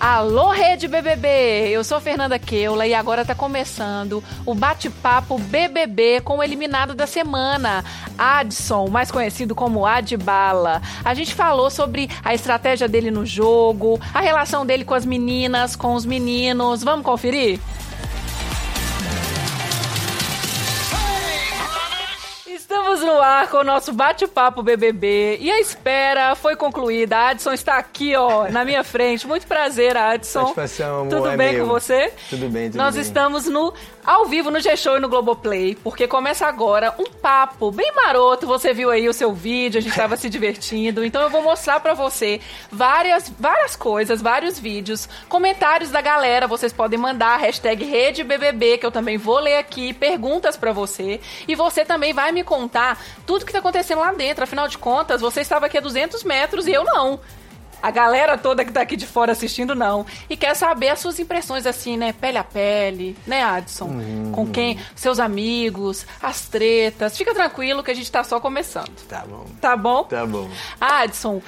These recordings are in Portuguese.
Alô, Rede BBB! Eu sou Fernanda Keula e agora tá começando o bate-papo BBB com o eliminado da semana, Adson, mais conhecido como Adbala. A gente falou sobre a estratégia dele no jogo, a relação dele com as meninas, com os meninos. Vamos conferir? Estamos no ar com o nosso bate-papo BBB e a espera foi concluída. A Adson está aqui, ó, na minha frente. Muito prazer, Adson. Satisfação, amor, Tudo é bem meu. com você? Tudo bem, tudo Nós bem. estamos no ao vivo no G-Show e no Globoplay, porque começa agora um papo bem maroto. Você viu aí o seu vídeo, a gente estava se divertindo. Então eu vou mostrar pra você várias, várias coisas, vários vídeos, comentários da galera. Vocês podem mandar hashtag RedeBBB, que eu também vou ler aqui, perguntas pra você. E você também vai me contar tudo que tá acontecendo lá dentro. Afinal de contas, você estava aqui a 200 metros e eu não. A galera toda que tá aqui de fora assistindo, não. E quer saber as suas impressões, assim, né? Pele a pele, né, Adson? Uhum. Com quem? Seus amigos, as tretas. Fica tranquilo que a gente tá só começando. Tá bom. Tá bom? Tá bom. Adson,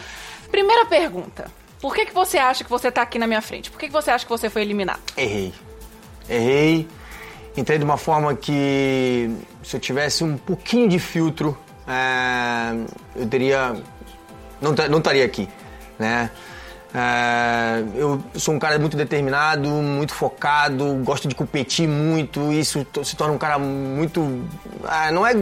primeira pergunta. Por que, que você acha que você tá aqui na minha frente? Por que, que você acha que você foi eliminado? Errei. Errei. Entrei de uma forma que se eu tivesse um pouquinho de filtro, é, eu teria. Não, não estaria aqui, né? É, eu sou um cara muito determinado, muito focado, gosto de competir muito, isso se torna um cara muito. ah, não é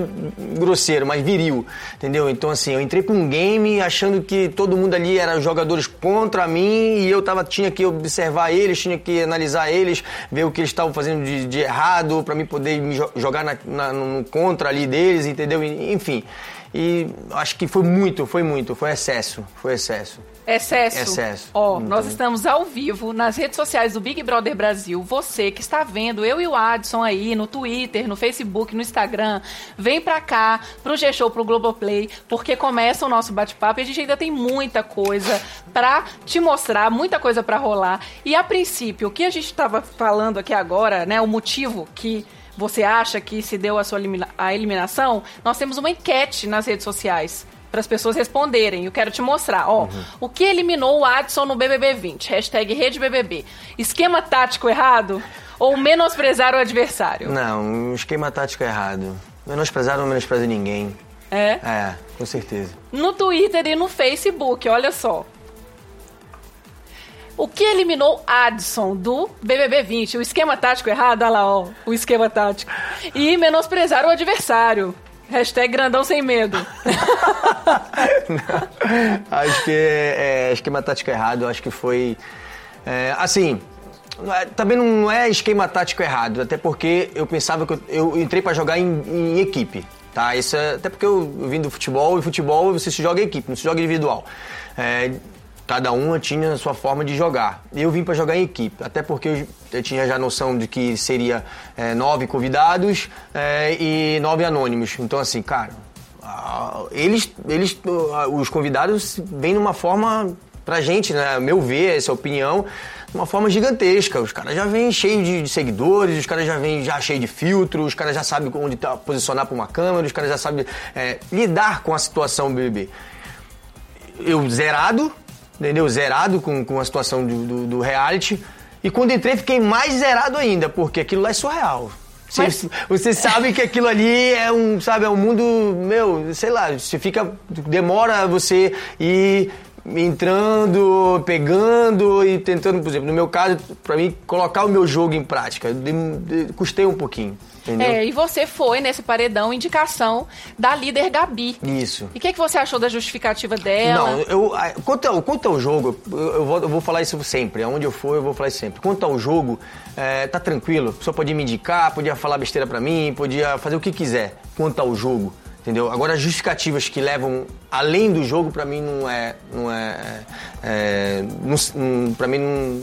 grosseiro, mas viril, entendeu? Então, assim, eu entrei pra um game achando que todo mundo ali era jogadores contra mim e eu tava, tinha que observar eles, tinha que analisar eles, ver o que eles estavam fazendo de, de errado pra mim poder me jo- jogar na, na- no contra ali deles, entendeu? Enfim. E acho que foi muito, foi muito, foi excesso, foi excesso. Excesso. Excesso. Ó, nós estamos ao vivo nas redes sociais do Big Brother Brasil. Você que está vendo eu e o Adson aí no Twitter, no Facebook, no Instagram, vem pra cá, pro G-Show, pro Globoplay, porque começa o nosso bate-papo e a gente ainda tem muita coisa pra te mostrar, muita coisa pra rolar. E a princípio, o que a gente tava falando aqui agora, né, o motivo que você acha que se deu a sua elimina- a eliminação, nós temos uma enquete nas redes sociais para as pessoas responderem. Eu quero te mostrar. Ó, o que eliminou o Adson no BBB 20? Hashtag RedeBBB. Esquema tático errado ou menosprezar o adversário? Não, um esquema tático errado. Menosprezar não menospreza ninguém. É? É, com certeza. No Twitter e no Facebook, olha só. O que eliminou Adson do BBB 20? O esquema tático errado, olha lá, ó, o esquema tático. E menosprezar o adversário. Hashtag grandão sem medo. acho que é, esquema tático errado, acho que foi. é, assim, é- também não é esquema tático errado, até porque eu pensava que eu, eu entrei pra jogar em, em equipe. Tá? Isso é, até porque eu, eu vim do futebol e futebol você se joga em equipe, não se joga individual. É, cada uma tinha a sua forma de jogar. Eu vim pra jogar em equipe, até porque eu, eu tinha já noção de que seria é, nove convidados é, e nove anônimos. Então, assim, cara, eles, eles, os convidados vêm numa forma pra gente, né? Meu ver, essa opinião, de uma forma gigantesca. Os caras já vêm cheios de, de seguidores, os caras já vêm já cheios de filtros, os caras já sabem onde tá, posicionar pra uma câmera, os caras já sabem é, lidar com a situação BBB. Eu zerado, entendeu? Zerado com, com a situação do, do, do reality. E quando entrei, fiquei mais zerado ainda, porque aquilo lá é surreal. Você, Mas- você sabe que aquilo ali é um, sabe, é um mundo, meu, sei lá, você fica, demora você ir entrando, pegando e tentando, por exemplo, no meu caso, pra mim, colocar o meu jogo em prática, de- de- custei um pouquinho, entendeu? É, e você foi nesse paredão indicação da líder Gabi. Isso. E o que, que você achou da justificativa dela? Não, eu, quanto, ao, quanto ao jogo, eu, eu vou, eu vou falar isso sempre. Aonde eu for, eu vou falar isso sempre. Quanto ao jogo, é, tá tranquilo. A pessoa podia me indicar, podia falar besteira pra mim, podia fazer o que quiser. Quanto ao jogo, entendeu? Agora, as justificativas que levam além do jogo, pra mim, não é... Não é, é não, pra mim, não,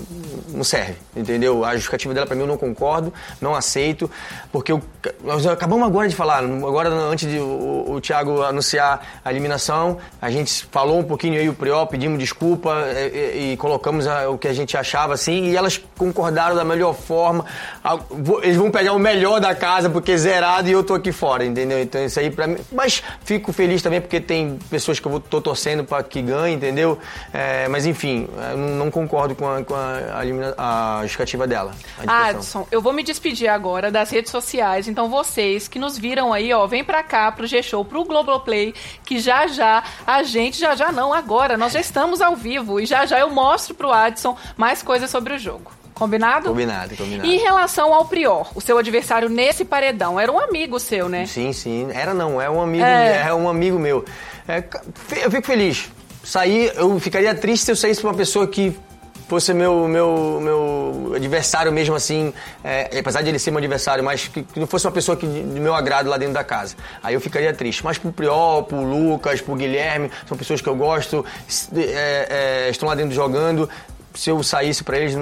não serve, entendeu? A justificativa dela para mim eu não concordo, não aceito, porque eu, nós acabamos agora de falar, agora antes de o, o Thiago anunciar a eliminação, a gente falou um pouquinho aí o Prió, pedimos desculpa e, e, e colocamos a, o que a gente achava assim, e elas concordaram da melhor forma. Eles vão pegar o melhor da casa porque é zerado e eu tô aqui fora, entendeu? Então isso aí para mim, mas fico feliz também porque tem pessoas que eu tô torcendo para que ganhe, entendeu? É, mas enfim, não, concordo com a, com a, a justificativa dela. Adson, eu vou me despedir agora das redes sociais. Então vocês que nos viram aí, ó, vem pra cá pro G-Show, pro Globoplay, que já já a gente, já já não, agora, nós já estamos ao vivo e já já eu mostro pro Adson mais coisas sobre o jogo. Combinado? Combinado, combinado. E em relação ao Prior, o seu adversário nesse paredão, era um amigo seu, né? Sim, sim. Era não, é um amigo, é, é um amigo meu. É, eu fico feliz. Sair, eu ficaria triste se eu saísse pra uma pessoa que fosse meu, meu, meu adversário mesmo assim, é, apesar de ele ser meu adversário, mas que, que, não fosse uma pessoa que, de meu agrado lá dentro da casa. Aí eu ficaria triste. Mas pro Priol, pro Lucas, pro Guilherme, são pessoas que eu gosto, é, é, estão lá dentro jogando. Se eu saísse para eles,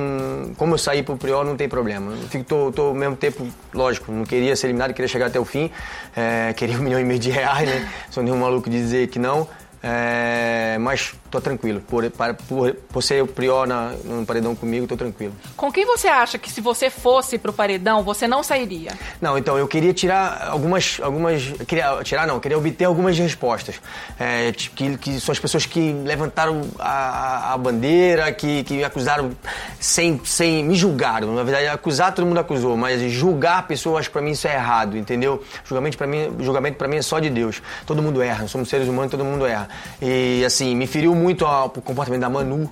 como eu saí pro Priol, não tem problema. Fico, tô, tô ao mesmo tempo, lógico, não queria ser eliminado, queria chegar até o fim. É, queria um milhão e meio de reais, né? Sou nenhum maluco de dizer que não. É, mas tô tranquilo. Por, por, por ser o prior na, no paredão comigo, tô tranquilo. Com quem você acha que se você fosse pro paredão, você não sairia? Não, então, eu queria tirar algumas. algumas queria tirar não, queria obter algumas respostas. É, que, que são as pessoas que levantaram a, a bandeira, que, que me acusaram sem, sem. me julgaram. Na verdade, acusar todo mundo acusou, mas julgar pessoas, para mim, isso é errado, entendeu? Julgamento para mim, julgamento pra mim é só de Deus. Todo mundo erra, somos seres humanos, todo mundo erra. E assim, me feriu muito o comportamento da Manu,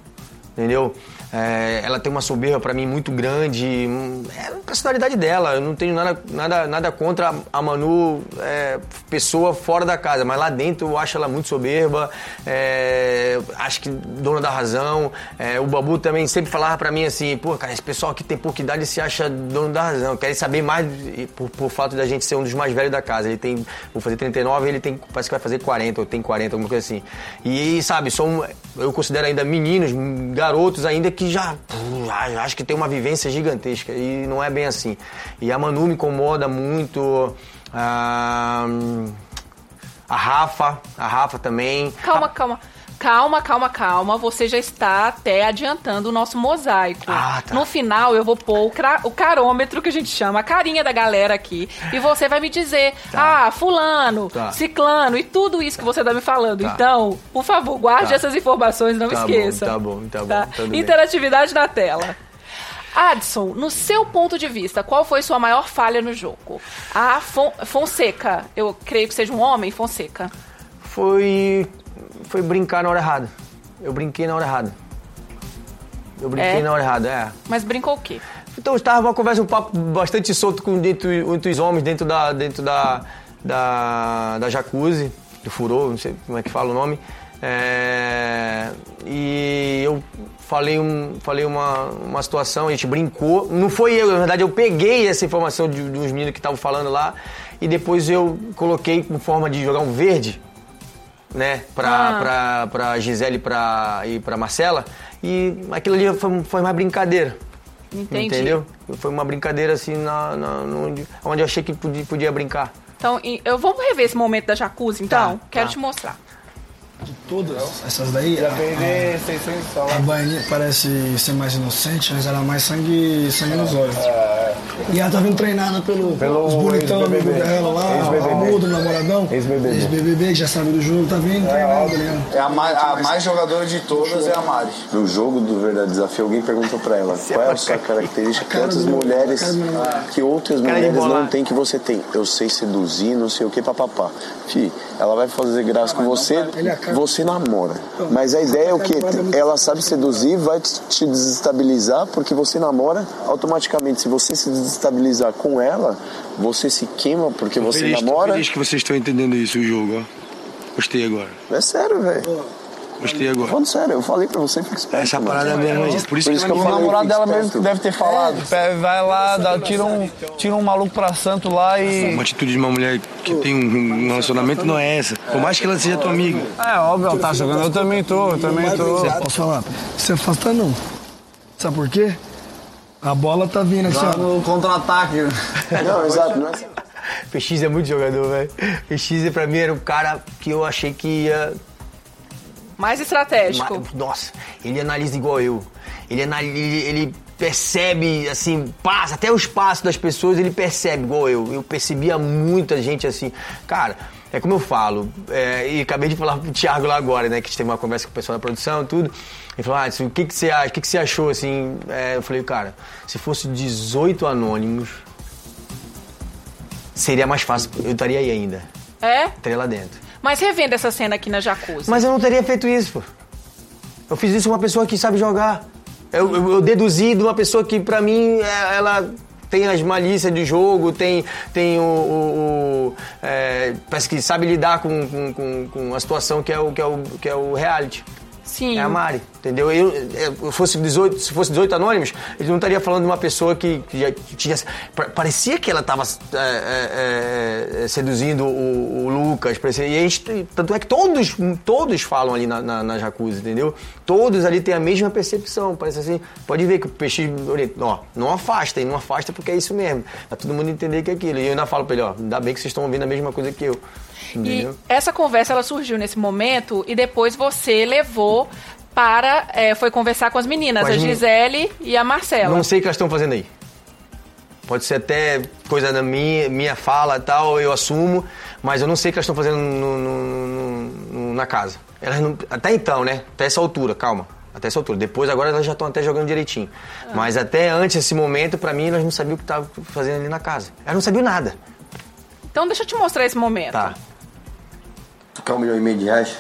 entendeu? É, ela tem uma soberba para mim muito grande. É a personalidade dela. Eu não tenho nada, nada, nada contra a Manu, é, pessoa fora da casa, mas lá dentro eu acho ela muito soberba. É, acho que dona da razão. É, o Babu também sempre falava para mim assim: pô, cara, esse pessoal aqui tem pouca idade se acha dono da razão. Querem saber mais por, por fato da gente ser um dos mais velhos da casa. Ele tem, vou fazer 39, ele tem, parece que vai fazer 40, ou tem 40, alguma coisa assim. E, sabe, são, eu considero ainda meninos, garotos ainda que que já, acho que tem uma vivência gigantesca e não é bem assim. E a Manu me incomoda muito. Ah, a Rafa, a Rafa também. Calma, calma. Calma, calma, calma. Você já está até adiantando o nosso mosaico. Ah, tá. No final, eu vou pôr o, o, carômetro que a gente chama, a carinha da galera aqui. E você vai me dizer, tá. ah, fulano, tá. ciclano e tudo isso que você está me falando. Tá. Então, por favor, guarde tá. essas informações, não tá esqueça. Bom, tá bom, tá bom. Interatividade na tela. Adson, no seu ponto de vista, qual foi sua maior falha no jogo? A Fon Fonseca, eu creio que seja um homem, Fonseca. Foi foi brincar na hora errada. Eu brinquei na hora errada. Eu brinquei é? na hora errada, é. Mas brincou o quê? Então estava uma conversa, um papo bastante solto com dentro, entre os homens dentro da dentro da da, da jacuzzi, do furor, não sei como é que fala o nome. É, e eu falei, um, falei uma, uma situação, a gente brincou. Não foi eu, na verdade, eu peguei essa informação de, dos meninos que estavam falando lá e depois eu coloquei com forma de jogar um verde né, pra, ah. pra, pra Gisele pra, e pra Marcela. E aquilo ali foi, foi mais brincadeira. Entendi. Entendeu? Foi uma brincadeira assim, na, na, no, onde eu achei que podia, podia brincar. Então, eu vamos rever esse momento da jacuzzi, então? Tá, Quero tá. te mostrar. De todas essas daí, a, a, a baianinha parece ser mais inocente, mas ela é mais sangue, sangue nos olhos. E ela tá vindo treinada pelo, pelo bonitão amigo dela lá, o mudo, namoradão. Ex-BBB. Ex-BBB, que já sabe do jogo, tá vindo treinada, né? É a mais, a mais jogadora de todas é a Mari. No jogo do Verdade Desafio, alguém perguntou pra ela qual é a sua característica que outras mulheres, que outras mulheres não têm que você tem. Eu sei seduzir, não sei o que, papapá. Fih, ela vai fazer graça com você, você namora. Mas a ideia é o que? Ela sabe seduzir, vai te desestabilizar, porque você namora, automaticamente, se você se desestabilizar com ela, você se queima porque você feliz, namora. Feliz que vocês estão entendendo isso, o jogo, ó. Gostei agora. É sério, velho. Gostei agora. Falando sério, eu falei pra você, fica esperto. Essa parada é mesmo, é Por isso, Por isso que, que o namorado dela mesmo que deve ter falado. É, vai lá, dá, tira, um, tira um maluco pra santo lá e. Uma atitude de uma mulher que tem um relacionamento não é essa. Por mais que ela seja tua amiga. É, óbvio, ela tá jogando. Eu também tô, eu também tô. Posso falar? Você afasta não. Sabe por quê? A bola tá vindo aqui, ó. No contra-ataque. Não, exato, não é assim. PX é muito jogador, velho. PX pra mim era um cara que eu achei que ia. Mais estratégico. Ma- Nossa, ele analisa igual eu. Ele, anali- ele, ele percebe, assim, passa, até o espaço das pessoas ele percebe igual eu. Eu percebia muita gente assim. Cara, é como eu falo, é, e acabei de falar pro Thiago lá agora, né, que a gente teve uma conversa com o pessoal da produção e tudo. Ele falou, ah, o que, que você acha? O que, que você achou, assim? É, eu falei, cara, se fosse 18 anônimos, seria mais fácil, eu estaria aí ainda. É? Estaria lá dentro. Mas revendo essa cena aqui na Jacuzzi. Mas eu não teria feito isso, pô. Eu fiz isso com uma pessoa que sabe jogar. Eu, eu- eu deduzi de uma pessoa que, pra mim, é- ela tem as malícias de jogo, tem, tem o. o- o, é, parece que sabe lidar com, com, com, com a situação que é o, que é o, que é o reality. Sim. É a Mari, entendeu? Eu, eu fosse 18, se fosse 18 anônimos, ele não estaria falando de uma pessoa que, que já tinha. pa- Parecia que ela estava seduzindo o, o Lucas. parecia- e a gente, tanto é que todos, todos falam ali na, na, na jacuzzi, entendeu? Todos ali têm a mesma percepção. Parece assim, pode ver que o peixe. Ó, não afasta, e não afasta porque é isso mesmo. Pra todo mundo entender que é aquilo. E eu ainda falo pra ele, ó, ainda bem que vocês estão ouvindo a mesma coisa que eu. E essa conversa ela surgiu nesse momento e depois você levou para. é, foi conversar com as meninas, Com a Gisele e a Marcela. Não sei o que elas estão fazendo aí. Pode ser até coisa da minha, minha fala e tal, eu assumo, mas eu não sei o que elas estão fazendo no- no- no- na casa. Elas não- até então, né? Até essa altura, calma. Até essa altura. Depois, agora elas já estão até jogando direitinho. Mas até antes desse momento, pra mim, elas não sabiam o que estavam fazendo ali na casa. Elas não sabiam nada. Então deixa eu te mostrar esse momento. Tá. Tu quer um milhão e meio de reais?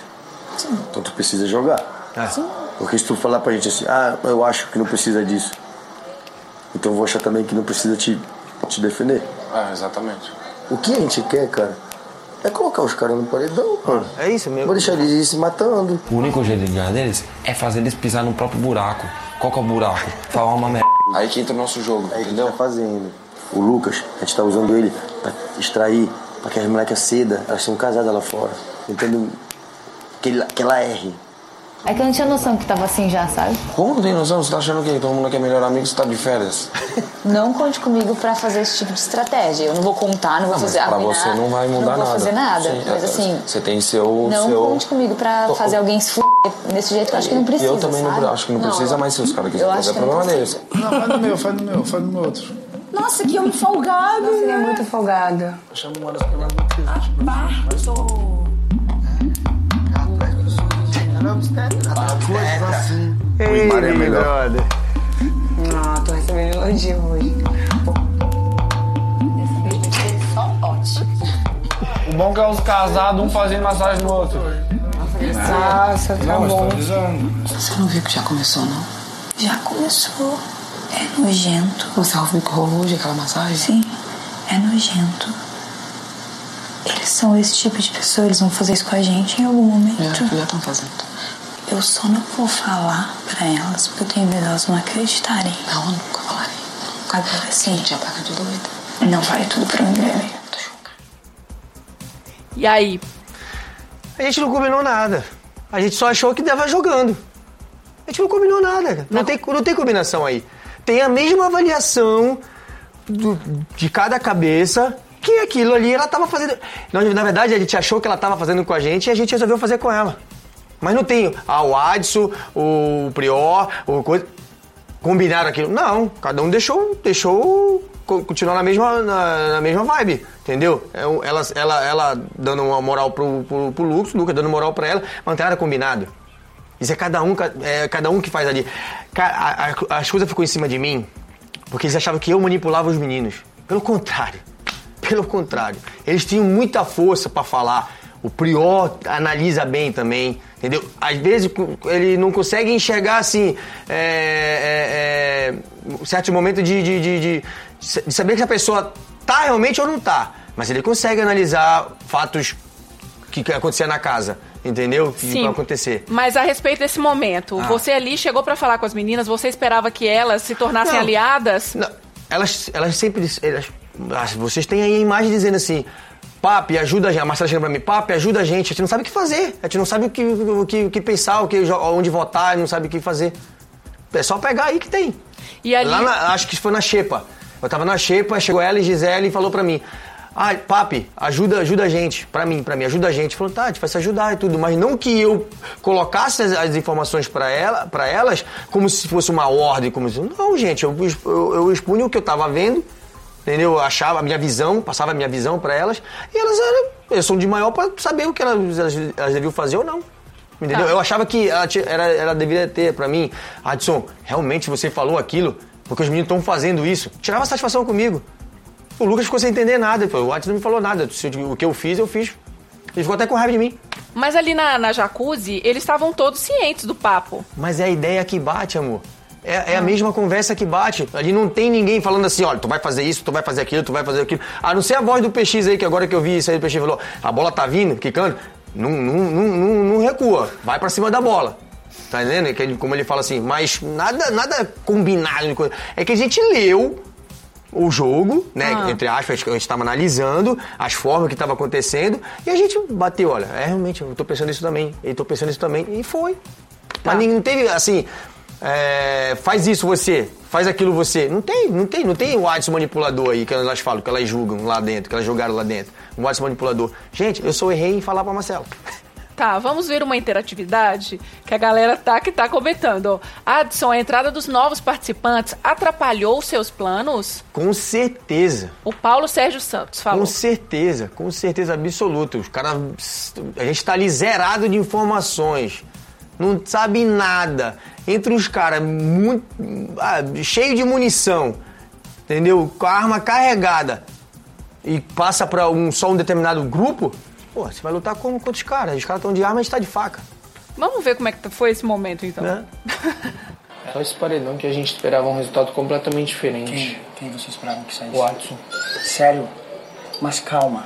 Sim. Então tu precisa jogar. É. Porque se tu falar pra gente assim, ah, eu acho que não precisa disso. Então eu vou achar também que não precisa te, te defender. É, exatamente. O que a gente quer, cara, é colocar os caras no paredão, mano. É isso mesmo. Vou deixar eles ir se matando. O único jeito de ganhar deles é fazer eles pisar no próprio buraco. Qual que é o buraco? Falar uma merda. Aí que entra o nosso jogo, É isso que a gente entendeu? tá fazendo. O Lucas, a gente tá usando ele pra extrair, pra que as molecas ceda, elas são casadas lá fora. Entendeu? Que, ele- que ela erre. É que eu não tinha noção que tava assim já, sabe? Como não tem noção? Você tá achando que todo mundo que é melhor amigo, você tá de férias? Não conte comigo pra fazer esse tipo de estratégia. Eu não vou contar, não vou Não, mas fazer pra arruinar, você não vai mudar Não vou nada. fazer nada. Sim, mas é, assim, Você tem seu. não seu... conte comigo pra Tô- fazer alguém se f... desse jeito que eu acho que não precisa. Eu também não sabe? acho que não precisa, mas se os caras quiserem eu fazer, acho é que não problema deles. Não, faz no meu, faz no meu, faz no meu outro. Nossa, que homem folgado. Nossa, ele é muito folgado. Chama uma das palavras muito triste. Ei, Mari é melhor. Brother. Ah, tô recebendo elogio hoje. Só ótimo. O bom é que é os casados, um fazendo massagem no outro. Nossa, tá Não, bom. Você não viu que já começou, não? Já começou. É nojento. Você ouviu que rolou hoje aquela massagem? Sim, é nojento. Eles são esse tipo de pessoa, eles vão fazer isso com a gente em algum momento. É, já estão fazendo. Eu só não vou falar pra elas, porque eu tenho medo delas não acreditarem. Não, eu nunca falarei. Agora sim, Já paga de doida. não vale tudo pra mim, bebê. Tô chocada. E aí? A gente não combinou nada. A gente só achou que dava jogando. A gente não combinou nada. Não, tem, não tem combinação aí. Tem a mesma avaliação do- de cada cabeça que aquilo ali ela tava fazendo. Nós, na verdade, a gente achou que ela tava fazendo com a gente e a gente resolveu fazer com ela. Mas não tem ah, o Adson, o Prior, o coisa. Combinaram aquilo. Não, cada um deixou, deixou co- continuar na mesma, na, na mesma vibe, entendeu? É Ela, ela, ela dando uma moral pro, pro, pro Lucas, o Lucas dando moral pra ela, mas não combinado. Isso é cada um, é cada um que faz ali. As coisas ficou em cima de mim porque eles achavam que eu manipulava os meninos. Pelo contrário. Pelo contrário. Eles tinham muita força pra falar. O Prior analisa bem também, entendeu? Às vezes ele não consegue enxergar assim. É, é, é, certos momentos de, de, de, de- de saber que a pessoa tá realmente ou não tá. Mas ele consegue analisar fatos que, acontecia na casa, entendeu? Que Sim. vai acontecer. Mas a respeito desse momento, Ah. você ali chegou pra falar com as meninas, você esperava que elas se tornassem Não. aliadas? Não, elas, elas sempre. Elas, vocês têm aí a imagem dizendo assim. Papi, ajuda a gente. A Marcela chega pra mim, Papi, ajuda a gente. A gente não sabe o que fazer. A gente não sabe o que, o que, o que pensar, o que, onde votar, não sabe o que fazer. É só pegar aí que tem. E ali... Lá na- acho que foi na Xepa. Eu tava na Xepa, chegou ela e Gisele e falou pra mim. Ah, papi, ajuda, ajuda a gente, pra mim, pra mim, ajuda a gente. Falou, tá, a gente vai se ajudar e tudo, mas não que eu colocasse as, as informações pra, ela, pra elas como se fosse uma ordem, como se... Não, gente, eu, eu, eu expunha o que eu tava vendo, entendeu? Eu achava a minha visão, passava a minha visão pra elas, e elas eram, eu sou de maior pra saber o que elas, elas, elas deviam fazer ou não. Entendeu? Tá. Eu achava que ela, era, ela deveria ter pra mim, Adson, realmente você falou aquilo, porque os meninos estão fazendo isso. Tirava satisfação comigo. O Lucas ficou sem entender nada. O Adson não me falou nada. O que eu fiz, eu fiz. Ele ficou até com raiva de mim. Mas ali na, na jacuzzi, eles estavam todos cientes do papo. Mas é a ideia que bate, amor. É, é a mesma conversa que bate. Ali não tem ninguém falando assim, olha, tu vai fazer isso, tu vai fazer aquilo, tu vai fazer aquilo. A não ser a voz do PX aí, que agora que eu vi isso aí, o PX falou, a bola tá vindo, quicando, não, não, não, não, recua, vai pra cima da bola. Tá entendendo? É como ele fala assim, mas nada, nada combinado. É que a gente leu o jogo, né? Ah. Entre aspas, a gente estava analisando as formas que estava acontecendo e a gente bateu, olha, é realmente, eu tô pensando isso também, eu tô pensando isso também, e foi. Mas nem- não teve assim, é, faz isso você, faz aquilo você. Não tem, não tem, não tem o Adson manipulador aí que elas falam, que elas julgam lá dentro, que elas jogaram lá dentro. O Adson manipulador. Gente, eu só errei em falar pra Marcelo. Tá, vamos ver uma interatividade que a galera tá que tá comentando. Adson, a entrada dos novos participantes atrapalhou os seus planos? Com certeza. O Paulo Sérgio Santos falou. Com certeza, com certeza absoluta. Os caras. A gente tá ali zerado de informações. Não sabe nada. Entre os caras muito. ah, cheio de munição. Entendeu? Com a arma carregada. E passa pra um, só um determinado grupo. Pô, você vai lutar como contra os caras? Os caras estão de arma e a gente tá de faca. Vamos ver como é que foi esse momento, então. Né? Só esse paredão que a gente esperava um resultado completamente diferente. Quem, quem você esperava que saísse? O Watson. Sério? Mas calma.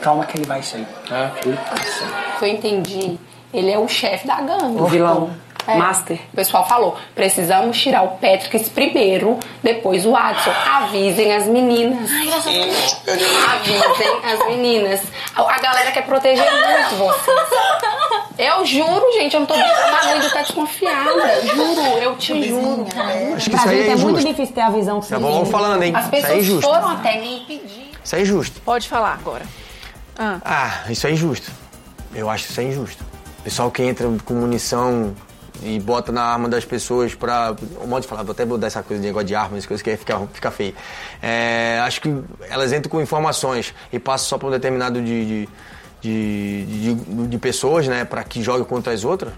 Calma que ele vai sair. É? Ele vai sair. que eu entendi, ele é o chefe da gangue. O vilão. É. Master. O pessoal falou, precisamos tirar o Patrick primeiro, depois o Adson. Avisem as meninas. Avisem as meninas. A, galera quer proteger muito vocês. Eu juro, gente, eu não tô A Luísa tá desconfiada. Juro, eu te juro. Acho que Pra isso aí gente é é muito difícil ter a visão que Já você vamos tem. falando, hein? As Isso é pessoas injusto. foram até me impedir. Isso é injusto. Pode falar agora. Ah, Ah, isso é injusto. Eu acho isso é injusto. Pessoal que entra com munição e bota na arma das pessoas pra. Um modo de falar, vou até mudar essa coisa de negócio de armas, coisa que aí fica, fica feio. É, acho que elas entram com informações e passam só pra um determinado de, de, de, de- pessoas, né, pra que jogue contra as outras.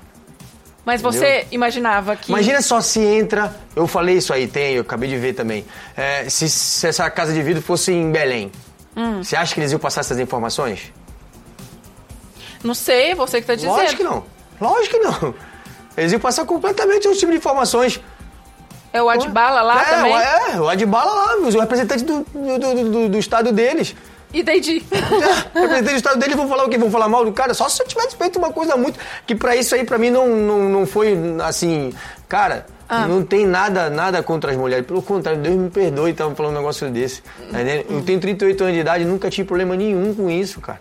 mas você imaginava que. Imagina só se entra. Eu falei isso aí, tem, eu acabei de ver também. É, se, se essa casa de vidro fosse em Belém, Hum. você acha que eles iam passar essas informações? Não sei, você que tá dizendo. Lógico que não. Lógico que não. Eles iam passar completamente outro tipo de informações. É o Adbala lá é, também? o- É, o Adbala lá, os representantes do, do, do, do- do estado deles. Entendi. É, representantes do estado deles vão falar o quê? Vão falar mal do cara? Só se eu tivesse feito uma coisa muito... Que pra isso aí, pra mim, não, não, não foi, assim... Cara, Ah. não tem nada, nada contra as mulheres. Pelo contrário, Deus me perdoe estar falando um negócio desse. Tá? Eu tenho 38 anos de idade e nunca tive problema nenhum com isso, cara.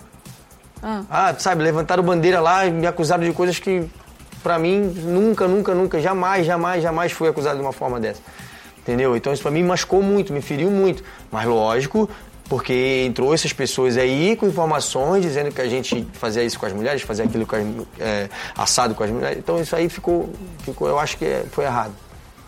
Ah. Ah, sabe, levantaram bandeira lá e me acusaram de coisas que, pra mim, nunca, nunca, nunca, jamais, jamais, jamais fui acusado de uma forma dessa. Entendeu? Então isso pra mim machucou muito, me feriu muito. Mas lógico, porque entrou essas pessoas aí com informações dizendo que a gente fazia isso com as mulheres, fazia aquilo com as, é, assado com as mulheres. Então isso aí ficou, ficou eu acho que é- foi errado.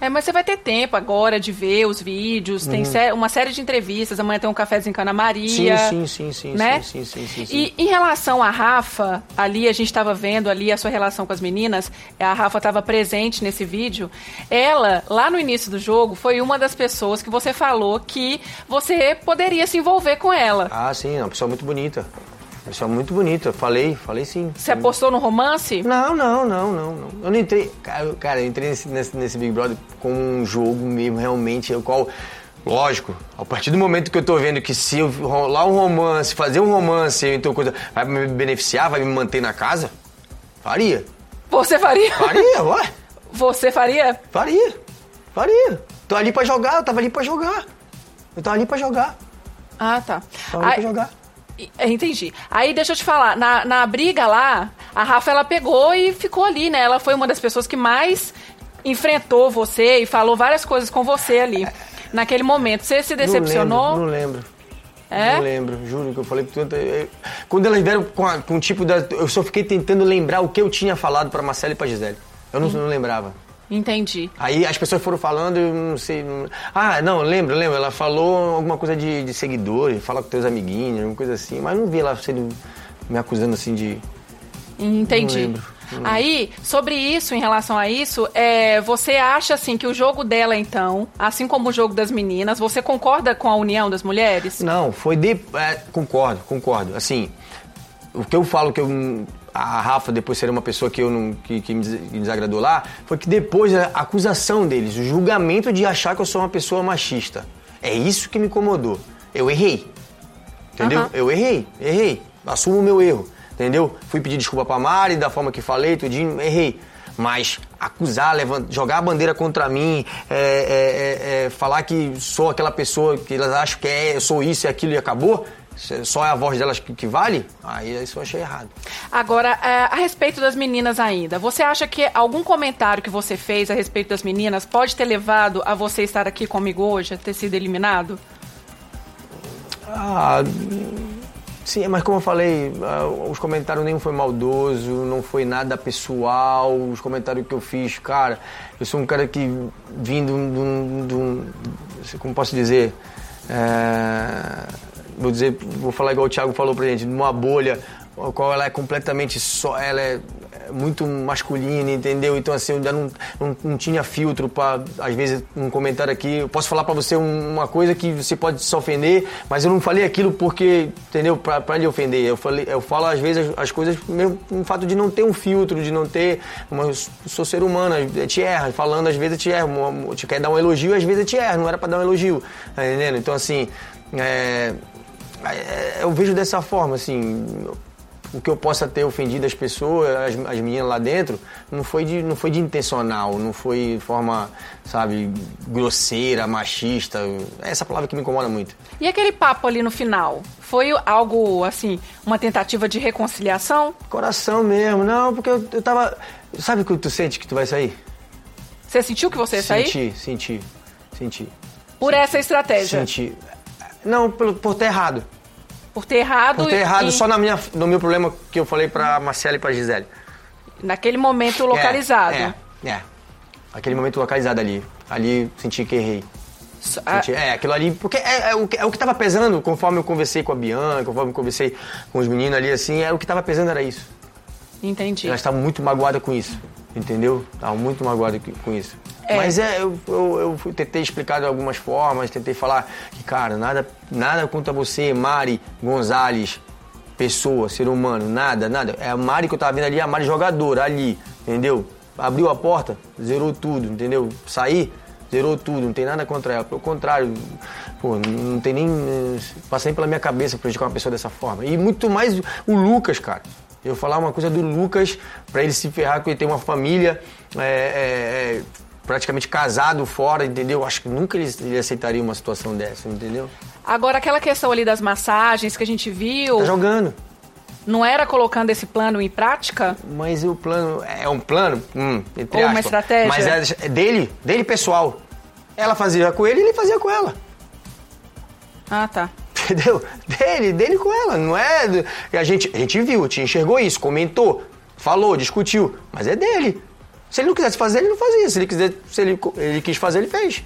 É, mas você vai ter tempo agora de ver os vídeos, tem Uhum. sé- uma série de entrevistas, amanhã tem um cafezinho com a Ana Maria. Sim, sim, sim, sim, né? sim, sim, sim, sim. E em relação à Rafa, ali a gente estava vendo ali a sua relação com as meninas, a Rafa estava presente nesse vídeo. Ela, lá no início do jogo, foi uma das pessoas que você falou que você poderia se envolver com ela. Ah, sim, é uma pessoa muito bonita. Uma pessoa muito bonita. Falei, falei sim. Você apostou no romance? Não, não, não, não, não. Eu não entrei. Cara, eu- cara, eu entrei nesse, nesse, nesse Big Brother com um jogo mesmo, realmente, o qual. Lógico, a partir do momento que eu tô vendo que se eu rolar um romance, fazer um romance, então coisa, vai me beneficiar, vai me manter na casa, faria. Você faria? Faria, ué. Você faria? Faria. Faria. Tô ali pra jogar, eu tava ali pra jogar. Eu tava ali pra jogar. Ah, tá. Tava ali Aí- pra jogar. É, Entendi. Aí deixa eu te falar, na, na briga lá, a Rafa ela pegou e ficou ali, né? Ela foi uma das pessoas que mais enfrentou você e falou várias coisas com você ali. Naquele momento, você se decepcionou? Não lembro. Não lembro. É? Não lembro, juro que eu falei tanto. Quando elas vieram com, a, com o tipo da. Eu só fiquei tentando lembrar o que eu tinha falado pra Marcela e pra Gisele. Eu não, Hum. não lembrava. Entendi. Aí as pessoas foram falando, eu não sei. não- Ah, não, lembro, lembro. Ela falou alguma coisa de, de seguidores, fala com teus amiguinhos, alguma coisa assim. Mas não vi ela sendo. me acusando assim de. Entendi. Não lembro. Aí, sobre isso, em relação a isso, é, você acha assim que o jogo dela, então, assim como o jogo das meninas, você concorda com a união das mulheres? Não, foi de. é, concordo, concordo. Assim, o que eu falo que eu. A Rafa depois seria uma pessoa que eu não. que, que me des- me desagradou lá, foi que depois a acusação deles, o julgamento de achar que eu sou uma pessoa machista. É isso que me incomodou. Eu errei. Entendeu? Aham. Eu errei, errei. Assumo o meu erro. Entendeu? Fui pedir desculpa pra Mari da forma que falei, tudinho, errei. Mas acusar, levan- jogar a bandeira contra mim, é, é, é, é, falar que sou aquela pessoa que elas acham que é, eu sou isso e aquilo e acabou, só é a voz delas que, que vale, aí isso eu achei errado. Agora, é, a respeito das meninas ainda, você acha que algum comentário que você fez a respeito das meninas pode ter levado a você estar aqui comigo hoje, a ter sido eliminado? Ah, sim, mas como eu falei, ah, os comentários nenhum foi maldoso, não foi nada pessoal, os comentários que eu fiz, cara, eu sou um cara que vim de um, de como posso dizer, é, vou dizer, vou falar igual o Thiago falou pra gente, numa bolha, a qual ela é completamente só, ela é é muito masculina, entendeu? Então assim, eu ainda não, não, não tinha filtro para às vezes um comentário aqui, eu posso falar pra você um- uma coisa que você pode se ofender, mas eu não falei aquilo porque, entendeu? Pra lhe ofender. Eu falei, eu falo às vezes as, as coisas mesmo o fato de não ter um filtro, de não ter, eu sou ser humano, vezes te erra, falando às vezes te erra, uma- te quer dar um elogio, às vezes te erra, não era pra dar um elogio, tá entendendo? Então assim, é, eu vejo dessa forma, assim, o que eu possa ter ofendido as pessoas, as, as meninas lá dentro, não foi, de, não foi de intencional, não foi de forma, sabe, grosseira, machista. É essa palavra que me incomoda muito. E aquele papo ali no final? Foi algo, assim, uma tentativa de reconciliação? Coração mesmo, não, porque eu, eu tava. Sabe quando tu sente que tu vai sair? Você sentiu que você ia sair? Senti, senti, senti. Por essa estratégia? Senti. Não, pelo, por ter errado. Por ter errado Por ter errado e só na minha, no meu problema que eu falei pra Marcela e pra Gisele. naquele momento localizado. É, é, é. Aquele momento localizado ali. Ali senti que errei. ah- Senti- é, aquilo ali. Porque é, é o que, é o que tava pesando conforme eu conversei com a Bianca, conforme eu conversei com os meninos ali, assim, era o que tava pesando era isso. Entendi. Elas estavam muito magoadas com isso. Entendeu? Estavam muito magoadas com- com isso. É. Mas é, eu, eu, eu tentei explicar de algumas formas, tentei falar que, cara, nada, nada contra você, Mari Gonzalez, pessoa, ser humano, nada, nada. É a Mari que eu tava vendo ali, a Mari jogadora, ali, entendeu? Abriu a porta, zerou tudo, entendeu? Saí, zerou tudo, não tem nada contra ela. Pelo contrário, pô, não tem nem. Passei pela minha cabeça prejudicar uma pessoa dessa forma. E muito mais o Lucas, cara. Eu falar uma coisa do Lucas, pra ele se ferrar, que ele tem uma família é, é, é, praticamente casado fora, entendeu? Acho que nunca ele, ele aceitaria uma situação dessa, entendeu? Agora, aquela questão ali das massagens que a gente viu. Tá jogando. Não era colocando esse plano em prática? Mas o plano é um plano, hum, Ou uma estratégia? Mas é dele, dele pessoal. Ela fazia com ele e ele fazia com ela. Ah, tá. Entendeu? Dele, dele com ela. Não é. A gente, a gente viu, te enxergou isso, comentou, falou, discutiu. Mas é dele. Se ele não quisesse fazer, ele não fazia. Se ele, quiser, se ele, ele quis fazer, ele fez.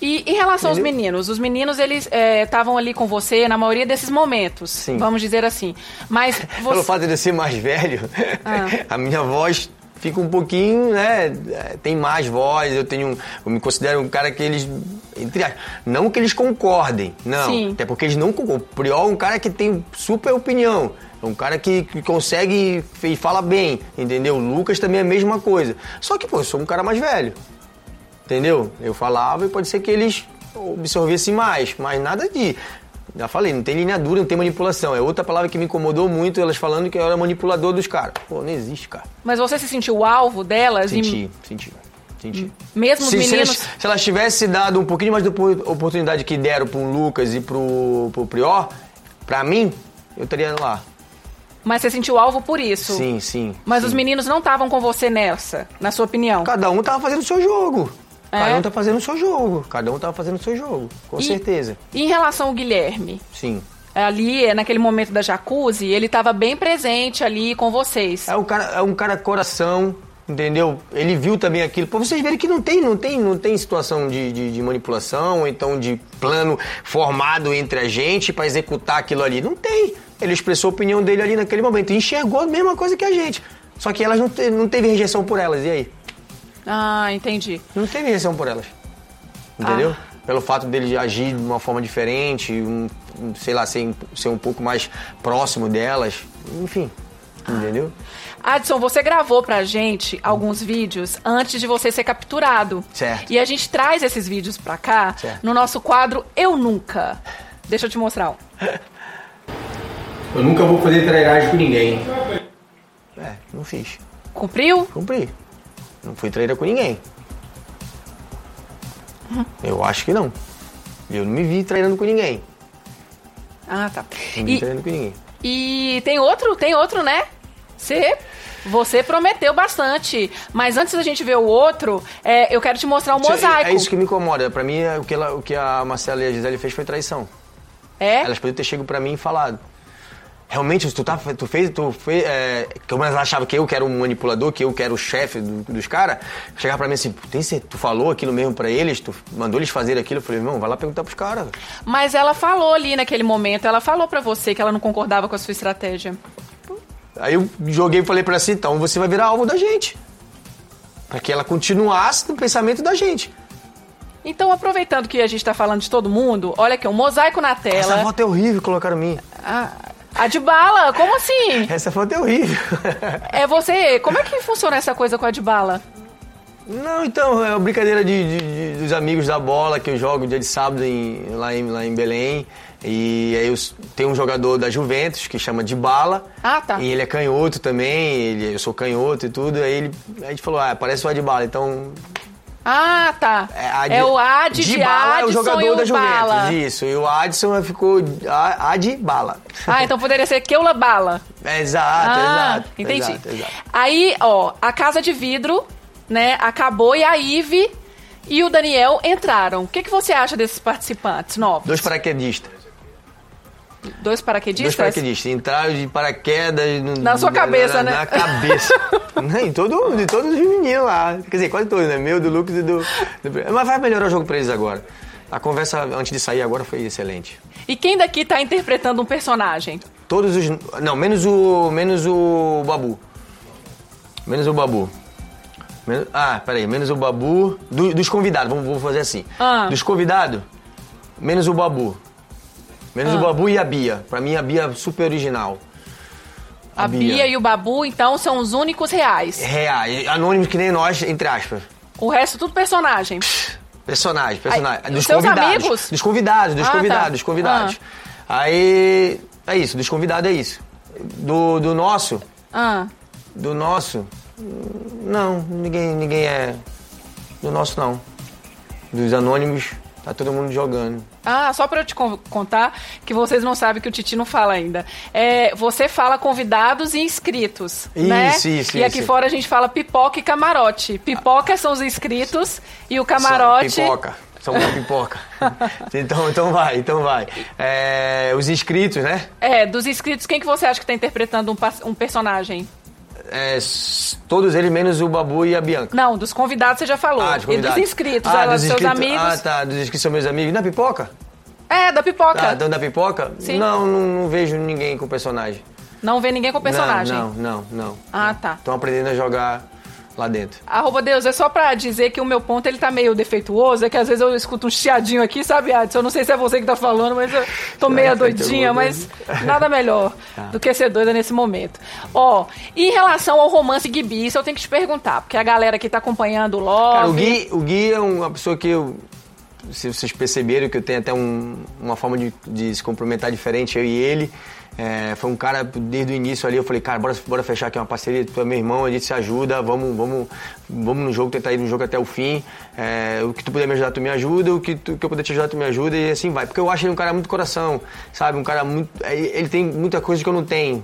E em relação aos Entendeu? meninos, os meninos eles estavam ali com você na maioria desses momentos, vamos dizer assim. Mas Pelo você, fato de eu ser mais velho, Ah. a minha voz fica um pouquinho, né? é, Tem mais voz, eu tenho. Eu me considero um cara que eles. Entre aspas, não que eles concordem, não. Sim. Até porque eles não concordam. O Priol é um cara que tem super opinião. É um cara que, que consegue e fala bem, entendeu? O Lucas também é a mesma coisa. Só que, pô, eu sou um cara mais velho. Entendeu? Eu falava e pode ser que eles absorvessem mais, mas nada de. Já falei, não tem linha dura, não tem manipulação. É outra palavra que me incomodou muito, elas falando que eu era manipulador dos caras. Pô, não existe, cara. mas você se sentiu o alvo delas? e- Senti, senti, senti. Mesmo os Se, se, meninos. elas, se elas tivessem dado um pouquinho mais de opor- oportunidade que deram pro Lucas e pro, pro Prior, pra mim, eu estaria lá. Mas você sentiu alvo por isso? Sim, sim. Mas sim. os meninos não estavam com você nessa, na sua opinião? Cada um tava fazendo o seu jogo. É? Cada um tá fazendo o seu jogo. Cada um tava fazendo o seu jogo, com E- certeza. E em relação ao Guilherme? Sim. Ali, naquele momento da jacuzzi, ele estava bem presente ali com vocês. É um cara, é um cara coração, entendeu? Ele viu também aquilo. Pra vocês verem que não tem, não tem, não tem situação de, de, de manipulação, ou então de plano formado entre a gente pra executar aquilo ali. Não tem. Ele expressou a opinião dele ali naquele momento e enxergou a mesma coisa que a gente. Só que elas não, te, não teve rejeição por elas. E aí? Ah, entendi. Não teve rejeição por elas. Entendeu? Pelo fato dele agir de uma forma diferente, um, um, sei lá, ser, ser um pouco mais próximo delas. Enfim. Entendeu? Adson, você gravou pra gente alguns vídeos antes de você ser capturado. Certo. E a gente traz esses vídeos pra cá Certo. no nosso quadro Eu Nunca. Deixa eu te mostrar um. Eu nunca vou fazer trairagem com ninguém. É, não fiz. Cumpriu? Cumpri. Não fui traíra com ninguém. Eu acho que não. Eu não me vi trairando com ninguém. Ah, tá. Não me vi E, trairando com ninguém. e tem outro, tem outro, né? Você, você prometeu bastante. Mas antes da gente ver o outro, é, eu quero te mostrar o mosaico. É isso que me incomoda. Pra mim, é o que, ela- o que a Marcela e a Gisele fez foi traição. É? Elas poderiam ter chegado pra mim e falado. Realmente, tu, tá, tu fez, tu fez, é, que elas achavam que eu que era um manipulador, que eu que era o chefe do- dos caras. Chegar pra mim assim, tem, cer- tu falou aquilo mesmo pra eles, tu mandou eles fazer aquilo. Eu falei, irmão, vai lá perguntar pros caras. Mas ela falou ali naquele momento, ela falou pra você que ela não concordava com a sua estratégia. Aí eu joguei e falei pra ela assim, então você vai virar alvo da gente. Pra que ela continuasse no pensamento da gente. Então, aproveitando que a gente tá falando de todo mundo, olha aqui, um mosaico na Essa tela. foto é horrível colocaram em mim. Ah, a de bala, como assim? Essa foto é horrível. É você, como é que funciona essa coisa com a de bala? Não, então, é uma brincadeira de, de- de- dos amigos da bola que eu jogo dia de sábado em- lá, em, lá em Belém. E aí eu, tem um jogador da Juventus que chama de bala. Ah, tá. E ele é canhoto também, ele, eu sou canhoto e tudo. Aí ele, aí a gente falou, ah, parece o Adbala, então... Ah, tá. É, Ad- É o Ad de, Bala é o Adson jogador e da Juventus, Bala. isso. E o Adson ficou A- Adbala. Ah, então poderia ser Keula Bala. Exato, ah, exato. entendi. exato, exato. Aí, ó, a Casa de Vidro, né, acabou e a Ive e o Daniel entraram. O que, que você acha desses participantes novos? Dois paraquedistas. Dois paraquedistas? Dois paraquedistas. Entraram de paraquedas... no- Na sua cabeça, na, né? Na cabeça. Em todo, de todos os meninos lá. Quer dizer, quase todos, né? Meu, do Lucas e do, do... Mas vai melhorar o jogo pra eles agora. A conversa antes de sair agora foi excelente. E quem daqui tá interpretando um personagem? Todos os... Não, menos o... Menos o Babu. Menos o Babu. Menos- ah, peraí. Menos o Babu... do- dos convidados, vamos, vamos fazer assim. Ah. Dos convidados, menos o Babu. Menos Ah. o Babu e a Bia. Pra mim, a Bia é super original. A, Bia. e o Babu, então, são os únicos reais. Reais. Anônimos que nem nós, entre aspas. O resto, tudo personagem. Personagem, personagem. Aí, dos seus convidados. amigos? Dos convidados, dos Ah, tá. convidados, dos convidados. Aí. É isso, dos convidados é isso. Do, do nosso. Ah, Do nosso. Não, ninguém, ninguém é. Do nosso não. Dos anônimos, tá todo mundo jogando. Ah, só pra eu te con- contar que vocês não sabem que o Titi não fala ainda. É, você fala convidados e inscritos, né? Isso, isso, E aqui isso. fora a gente fala pipoca e camarote. Pipoca são os inscritos e o camarote... Só Pipoca. São uma pipoca. então, então vai, então vai. É, os inscritos, né? É, dos inscritos, quem que você acha que tá interpretando um, um personagem? É, todos eles, menos o Babu e a Bianca. Não, dos convidados você já falou. Ah, e dos inscritos, ah, ela, dos seus inscritos- amigos. Ah, tá. Dos inscritos são meus amigos. Na pipoca? É, da pipoca. Ah, então da pipoca? Sim. Não, não, não vejo ninguém com personagem. Não vê ninguém com personagem. Não, não, não. não. Ah, tá. Estão aprendendo a jogar lá dentro. Arroba Deus, é só pra dizer que o meu ponto ele tá meio defeituoso, é que às vezes eu escuto um chiadinho aqui, sabe, Adson? Eu não sei se é você que tá falando, mas eu tô meio que tem doidinha, alguma mas nada melhor Tá. do que ser doida nesse momento. Ó, em relação ao romance Gibi, isso eu tenho que te perguntar, porque a galera que tá acompanhando o Love... Cara, o Gui, o Gui é uma pessoa que eu. Se vocês perceberam que eu tenho até um- uma forma de, de se cumprimentar diferente, eu e ele. É, foi um cara, desde o início ali, eu falei, cara, bora, bora fechar aqui uma parceria, tu é meu irmão, a gente se ajuda, vamos, vamos, vamos no jogo, tentar ir no jogo até o fim. É, o que tu puder me ajudar, tu me ajuda, o que, tu, que eu puder te ajudar, tu me ajuda, e assim vai. Porque eu acho ele um cara muito coração, sabe? Um cara muito. é, Ele tem muita coisa que eu não tenho.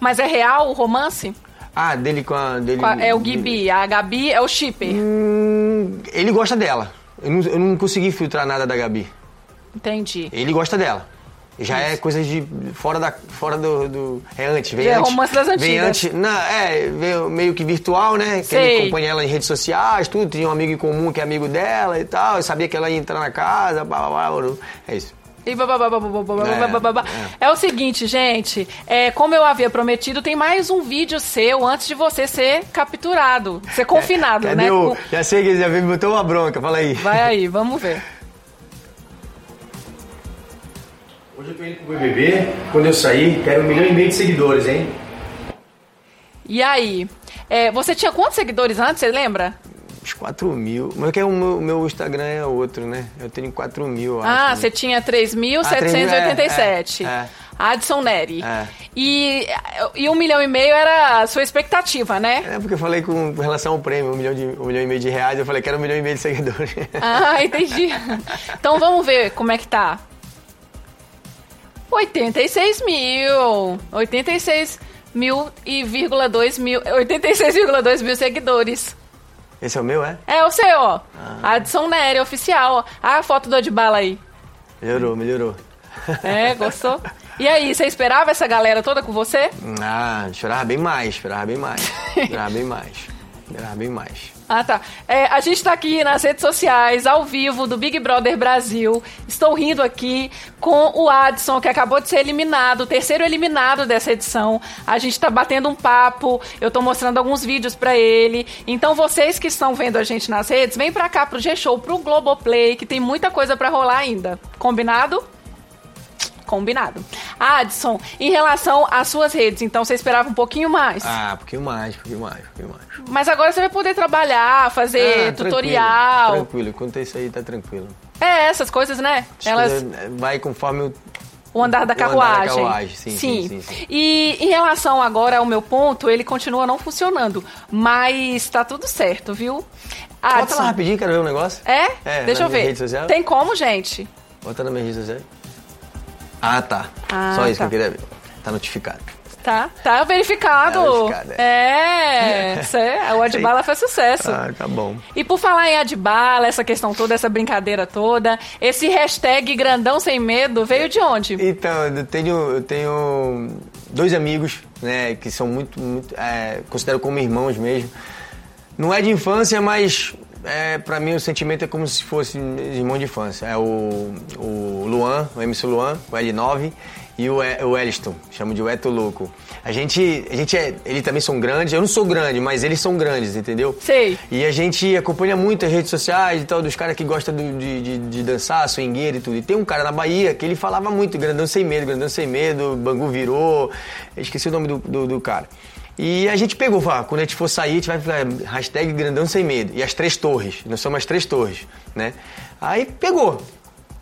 Mas é real o romance? Ah, dele com a. Dele, Com a- é o Gibi, a Gabi é o shipper. Hum, ele gosta dela. Eu não, eu não consegui filtrar nada da Gabi. Entendi. Ele gosta dela. Já é coisa de fora da fora do, do é antes, vem Já é antes. romance das Vem antigas. antes, não, é, veio meio que virtual, né? Que ele acompanha ela em redes sociais, tudo, tinha um amigo em comum que é amigo dela e tal, eu sabia que ela ia entrar na casa, blá, blá, blá, é isso. E É, bababá. É o seguinte, gente, é, como eu havia prometido, tem mais um vídeo seu antes de você ser capturado, ser confinado, Cadê né? o, já sei que ele já me botou uma bronca, fala aí. Vai aí, vamos ver. Hoje eu tô indo pro BBB, quando eu sair, quero um milhão e meio de seguidores, hein? E aí, é, você tinha quantos seguidores antes, você lembra? Uns 4 mil. Mas é que o meu, meu Instagram é outro, né? Eu tenho 4 mil, eu Ah, acho. você tinha Ah, 3.787. é, é, é. Adson Neri. É. E, e um milhão e meio era a sua expectativa, né? É porque eu falei com, com relação ao prêmio, um milhão, de, um milhão e meio de reais, eu falei que era um milhão e meio de seguidores. Ah, entendi. Então vamos ver como é que tá. 86 mil. 86 mil e vírgula 2 mil. 86,2 mil seguidores. Esse é o meu, é? É o seu, ó. Ah. Adson Nery, oficial. ó. Ah, a foto do Adbala aí. Melhorou, melhorou. É, gostou? E aí, você esperava essa galera toda com você? Ah, esperava bem mais, esperava bem mais. Esperava bem mais. Esperava bem mais. Ah, tá. É, a gente tá aqui nas redes sociais, ao vivo, do Big Brother Brasil. Estou rindo aqui com o Adson, que acabou de ser eliminado, o terceiro eliminado dessa edição. A gente tá batendo um papo, eu tô mostrando alguns vídeos pra ele. Então, vocês que estão vendo a gente nas redes, vem pra cá pro G-Show, pro Globoplay, que tem muita coisa pra rolar ainda. Combinado? Combinado. Adson, em relação às suas redes, então você esperava um pouquinho mais. Ah, um pouquinho mais, um pouquinho mais, um pouquinho mais. Mas agora você vai poder trabalhar, fazer Ah, tutorial. Tranquilo, tranquilo. Quanto a isso aí, tá tranquilo. É, essas coisas, né? As Elas. coisas, eh, Vai conforme o... O andar da O andar da carruagem. carruagem, sim, sim, sim, sim. E em relação agora ao meu ponto, ele continua não funcionando. Mas tá tudo certo, viu? Bota Adson. lá rapidinho, quero ver um negócio. É? É, Deixa eu ver. Tem como, gente? Bota na minha rede social. Ah, tá. Ah, Só isso tá. que eu queria ver. Tá notificado. Tá, tá verificado. Tá verificado, é. Cê- o Adbala fez sucesso. Ah, tá bom. E por falar em Adbala, essa questão toda, essa brincadeira toda, esse hashtag grandão sem medo veio de onde? Então, eu tenho, eu tenho dois amigos, né, que são muito, muito é, considero como irmãos mesmo. Não é de infância, mas é, para mim o sentimento é como se fosse irmão de infância. É o, o Luan, o MC Luan, o L9 e o, E- o Elliston, chamo de Eto Louco. A gente, a gente é, eles também são grandes, eu não sou grande, mas eles são grandes, entendeu? Sei. E a gente acompanha muito as redes sociais e tal, dos caras que gostam do- de, de, de dançar, swingueiro e tudo. E tem um cara na Bahia que ele falava muito, grandão sem medo, grandão sem medo, Bangu virou, esqueci o nome do, do, do cara. E a gente pegou, falou, ah, quando a gente for sair, a gente vai falar hashtag grandão sem medo. E as três torres, nós somos as três torres, né? Aí pegou.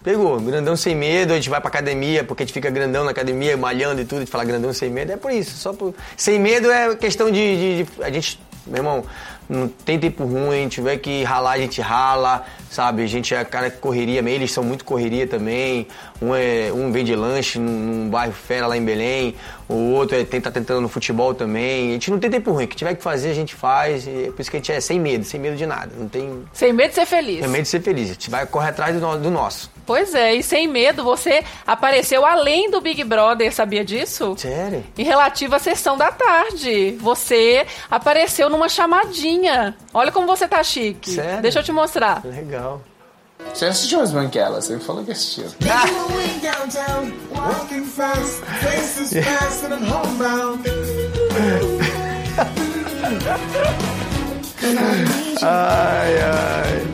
Pegou, grandão sem medo, a gente vai pra academia, porque a gente fica grandão na academia, malhando e tudo, a gente fala grandão sem medo, é por isso, só por... Sem medo é questão de, de- de- A gente, meu irmão, não tem tempo ruim, tiver que ralar, a gente rala, sabe? A gente é cara que correria, eles são muito correria também, um, é, um vende lanche num, num bairro fera lá em Belém, o outro é, tem, tá tentando no futebol também, a gente não tem tempo ruim, o que tiver que fazer a gente faz, é por isso que a gente é sem medo, sem medo de nada, não tem... Sem medo de ser feliz. Tem medo de ser feliz, a gente vai correr atrás do, do nosso. Pois é, e sem medo, você apareceu além do Big Brother, sabia disso? Sério? Em relativo à sessão da tarde. Você apareceu numa chamadinha. Olha como você tá chique. Sério? Deixa eu te mostrar. Legal. Você assistiu as branquelas? Você falou que assistiu. Ai, ai.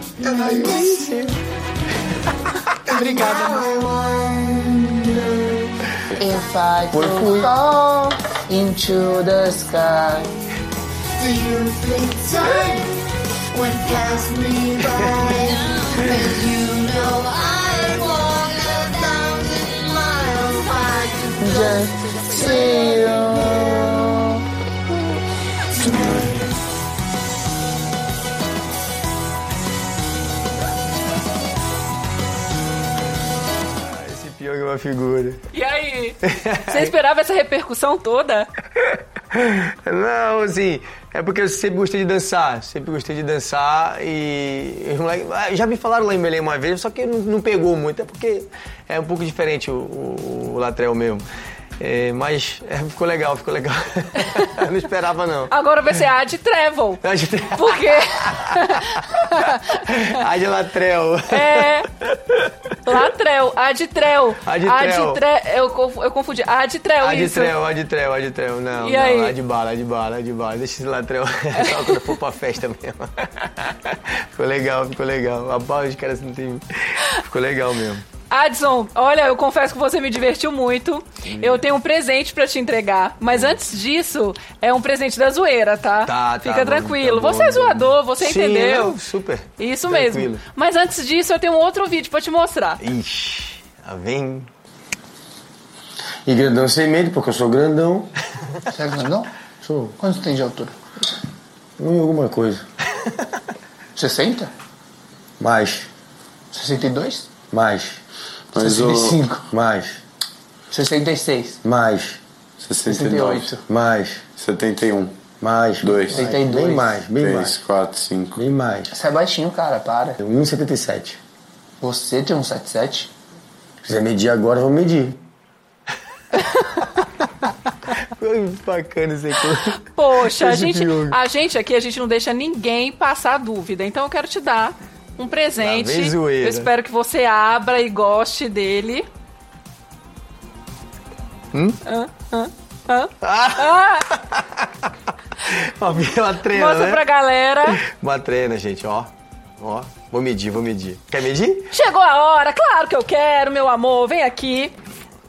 Obrigada. If I could fall into the sky. Do you think time would pass me by? Cause you know I walk a thousand miles high Just to see you. Uma figura. E aí? Você esperava essa repercussão toda? Não, assim, é porque eu sempre gostei de dançar, sempre gostei de dançar e os moleques- ah, já me falaram lá em Belém uma vez, só que não, não pegou muito, é porque é um pouco diferente o, o, o mesmo. É, mas é, ficou legal, ficou legal. Eu não esperava não. Agora vai ser a de Travel. A de Travel. Por quê? A de Latrell. É. Latrel. Aditrel. Aditre- Eu, conf- eu confundi. A de isso. trel, a de trel, a de trel. Não, E não, aí? a de bala, a de bala, a de bala. Deixa esse latrel só quando eu for pra festa mesmo. ficou legal, ficou legal. A bala de cara não tem. Ficou legal mesmo. Adson, olha, eu confesso que você me divertiu muito. Hum. Eu tenho um presente pra te entregar. Mas antes disso, é um presente da zoeira, tá? Tá, tá Fica bom, tranquilo. tá bom, você é tá zoador, você Sim, entendeu. não, super. Isso Tranquilo. mesmo. Mas antes disso, eu tenho um outro vídeo pra te mostrar. Ixi, lá vem. E grandão sem medo, porque eu sou grandão. Você é grandão? Sou. Quanto tem de altura? Um alguma coisa. 60? Mais. 62? Mais. Mas o- 65? Mais. 66? Mais. 62. Mais. 71. Mais. 2. 72. Bem mais, bem 3, mais. 4, 5. Bem mais. Você é baixinho, cara, para. 1,77. Você tem um 77? Se quiser medir agora, eu vou medir. Bacana isso aqui. Poxa, a gente, a gente aqui, a gente não deixa ninguém passar dúvida. Então eu quero te dar um presente. Eu espero que você abra e goste dele. Hum? Hã? Hã? Hã? Ah! Ah! Uma treina, Mostra né? pra galera. Uma treina, gente, ó. Ó, vou medir, vou medir. Quer medir? Chegou a hora, claro que eu quero, meu amor. Vem aqui.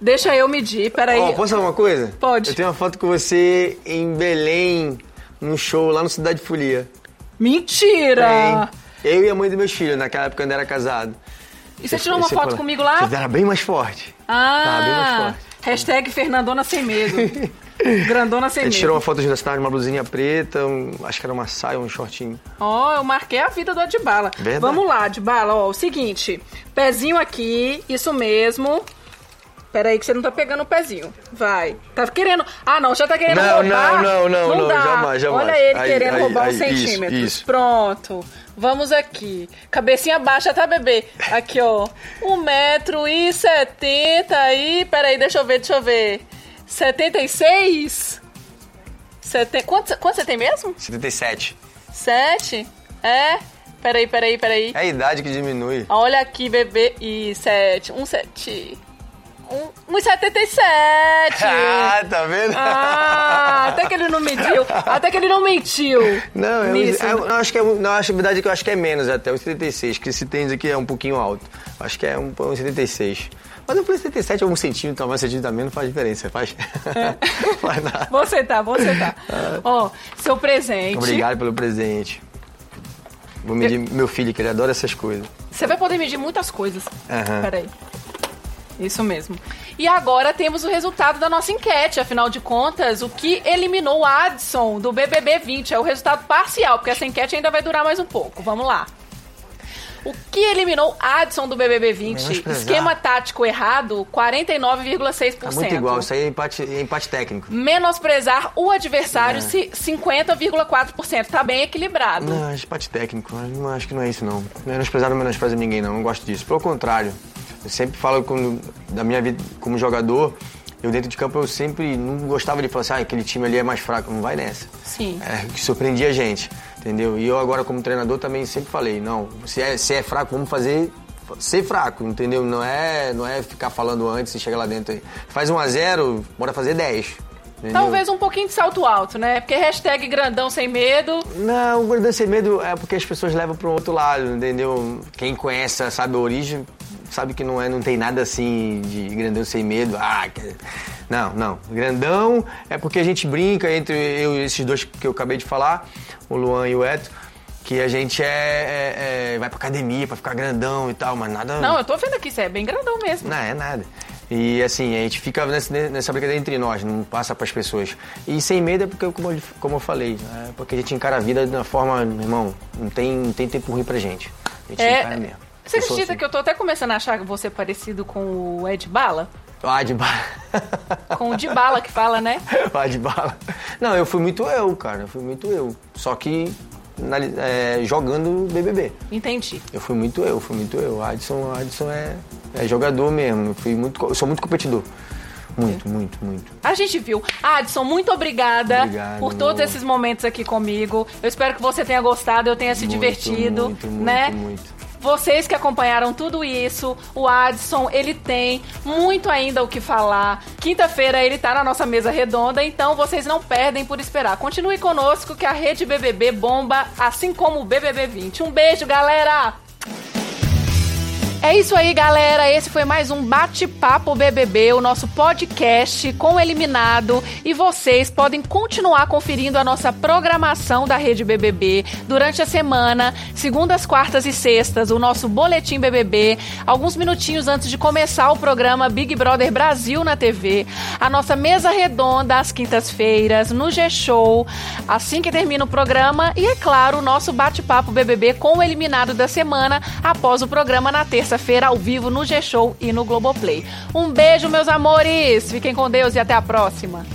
Deixa eu medir, peraí. Ó, posso falar uma coisa? Pode. Eu tenho uma foto com você em Belém, num show lá no Cidade Folia. Mentira! Tem. Eu e a mãe dos meus filhos, naquela época quando eu era casado. E você tirou uma foto foi- comigo lá? Você era bem mais forte. Tá, bem mais Ah, forte. hashtag Fernandona sem medo. Grandona sem medo. tirou uma foto você tava numa blusinha preta, um- acho que era uma saia, um shortinho. Ó, eu marquei a vida do Adbala. Verdade. Vamos lá, Adbala, ó, o seguinte. Pezinho aqui, isso mesmo. Pera aí que você não tá pegando o pezinho. Vai. Tá querendo... Ah, não, já tá querendo Não, roubar. não, não, não, não, dá. jamais, jamais. Olha ele Aí, querendo aí, roubar aí, os isso, centímetros. isso. Pronto. Vamos aqui. Cabecinha baixa, tá, bebê? Aqui, ó. Um metro e setenta aí... Pera aí, deixa eu ver, deixa eu ver. Setenta e seis? Seten... Quanto, quanto você tem mesmo? 77. Sete? É? Peraí, peraí, peraí. É a idade que diminui. Olha aqui, bebê. E sete. Um sete. Um, um setenta e sete. Ah, tá vendo? Ah, até que ele não mediu. Até que ele não mentiu. Não, eu, eu, eu acho que é, não, acho, verdade é que eu acho que é menos até, os 76, que esse tênis aqui é um pouquinho alto. Acho que é um, um 76. Mas eu falei 77, algum centímetro, mais centímetro a menos, não faz diferença, faz? Não faz nada. Vou sentar, vou sentar. Ó, seu presente. Obrigado pelo presente. Vou medir meu filho, que ele adora essas coisas. Você vai poder medir muitas coisas. Aham. Peraí. Isso mesmo. E agora temos o resultado da nossa enquete. Afinal de contas, o que eliminou o Adson do BBB 20 é o resultado parcial, porque essa enquete ainda vai durar mais um pouco. Vamos lá. O que eliminou Adson do BBB 20? Menosprezar. Esquema tático errado, 49,6%. Tá muito igual, isso aí é empate, é empate técnico. Menosprezar o adversário, É. ci- 50,4%. Tá bem equilibrado. Não, é empate técnico, eu acho que não é isso não. Menosprezar não menospreza ninguém não, não gosto disso. Pelo contrário, eu sempre falo quando, da minha vida como jogador, eu dentro de campo eu sempre não gostava de falar assim, ah, aquele time ali é mais fraco, não vai nessa. Sim. É, que surpreendia a gente, entendeu? E eu agora como treinador também sempre falei, não, se é, se é fraco, vamos fazer ser fraco, entendeu? Não é, não é ficar falando antes e chegar lá dentro aí. Faz 1 a 0 bora fazer 10. entendeu? Talvez um pouquinho de salto alto, né? Porque hashtag grandão sem medo. Não, o Gordão Sem Medo é porque as pessoas levam para um outro lado, entendeu? Quem conhece, sabe a origem, sabe que não, é, não tem nada assim de Grandão Sem Medo. Ah, não, não. Grandão é porque a gente brinca entre eu e esses dois que eu acabei de falar, o Luan e o Eto, que a gente é, é- é- vai pra academia pra ficar grandão e tal, mas nada... Não, eu tô vendo aqui, você é bem grandão mesmo. Não, é nada. E assim, a gente fica nessa, brincadeira entre nós, não passa pras pessoas. E sem medo é porque, como eu, como eu falei, é porque a gente encara a vida de uma forma, meu irmão, não tem, não tem tempo ruim pra gente. A gente encara É, mesmo. Você acredita assim. que eu tô até começando a achar você parecido com o Ed Bala? O Ed Bala? Ah, de bala. Com o de bala que fala, né? Ah, de bala. Não, eu fui muito eu, cara. Eu fui muito eu. Só que na- é, jogando BBB. Entendi. Eu fui muito eu, fui muito eu. Adson, Adson é, é jogador mesmo. Eu, fui muito, eu sou muito competidor. Muito, muito, muito. A gente viu. Adson, muito obrigada Obrigado, por todos esses momentos aqui comigo. Eu espero que você tenha gostado, eu tenha se Muito, divertido, muito, muito, né? muito. Vocês que acompanharam tudo isso, o Adson, ele tem muito ainda o que falar. Quinta-feira ele tá na nossa mesa redonda, então vocês não perdem por esperar. Continue conosco que a Rede BBB bomba, assim como o BBB 20. Um beijo, galera! É isso aí, galera. Esse foi mais um Bate-Papo BBB, o nosso podcast com o eliminado. E vocês podem continuar conferindo a nossa programação da Rede BBB durante a semana, segundas, quartas e sextas, o nosso Boletim BBB, alguns minutinhos antes de começar o programa Big Brother Brasil na TV, a nossa mesa redonda às quintas-feiras, no G-Show, assim que termina o programa, e é claro, o nosso Bate-Papo BBB com o eliminado da semana após o programa na terça-feira ao vivo no G-Show e no Globoplay. Um beijo, meus amores! Fiquem com Deus e até a próxima!